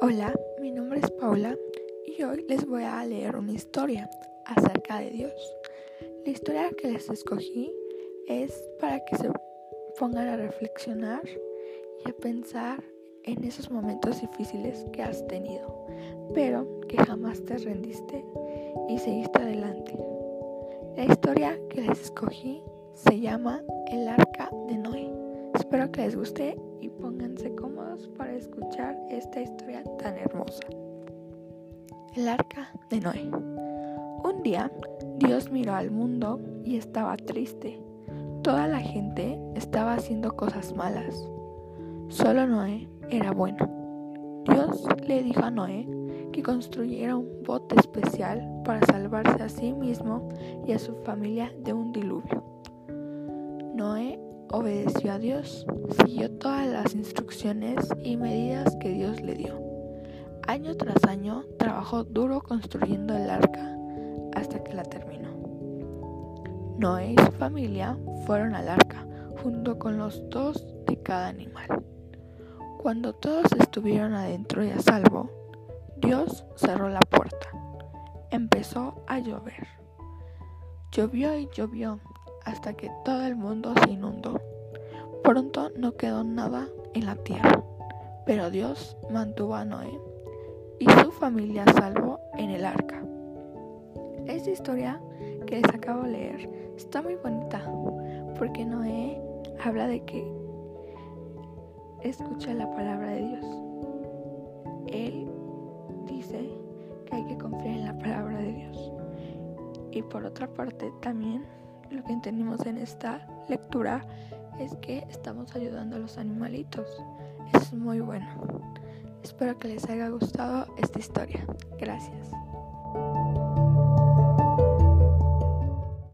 Hola, mi nombre es Paula y hoy les voy a leer una historia acerca de Dios. La historia que les escogí es para que se pongan a reflexionar y a pensar en esos momentos difíciles que has tenido, pero que jamás te rendiste y seguiste adelante. La historia que les escogí se llama El arca de Noé. Espero que les guste y pónganse cómodos para escuchar esta historia tan hermosa. El arca de Noé. Un día Dios miró al mundo y estaba triste. Toda la gente estaba haciendo cosas malas. Solo Noé era bueno. Dios le dijo a Noé que construyera un bote especial para salvarse a sí mismo y a su familia de un diluvio. Noé obedeció a Dios, siguió todas las instrucciones y medidas que Dios le dio. Año tras año trabajó duro construyendo el arca hasta que la terminó. Noé y su familia fueron al arca junto con los dos de cada animal. Cuando todos estuvieron adentro y a salvo, Dios cerró la puerta. Empezó a llover. Llovió y llovió hasta que todo el mundo se inundó. Pronto no quedó nada en la tierra, pero Dios mantuvo a Noé y su familia salvo en el arca. Esta historia que les acabo de leer está muy bonita porque Noé habla de que escucha la palabra de Dios. Él dice que hay que confiar en la palabra de Dios. Y por otra parte también lo que entendimos en esta lectura es que estamos ayudando a los animalitos. Es muy bueno. Espero que les haya gustado esta historia. Gracias.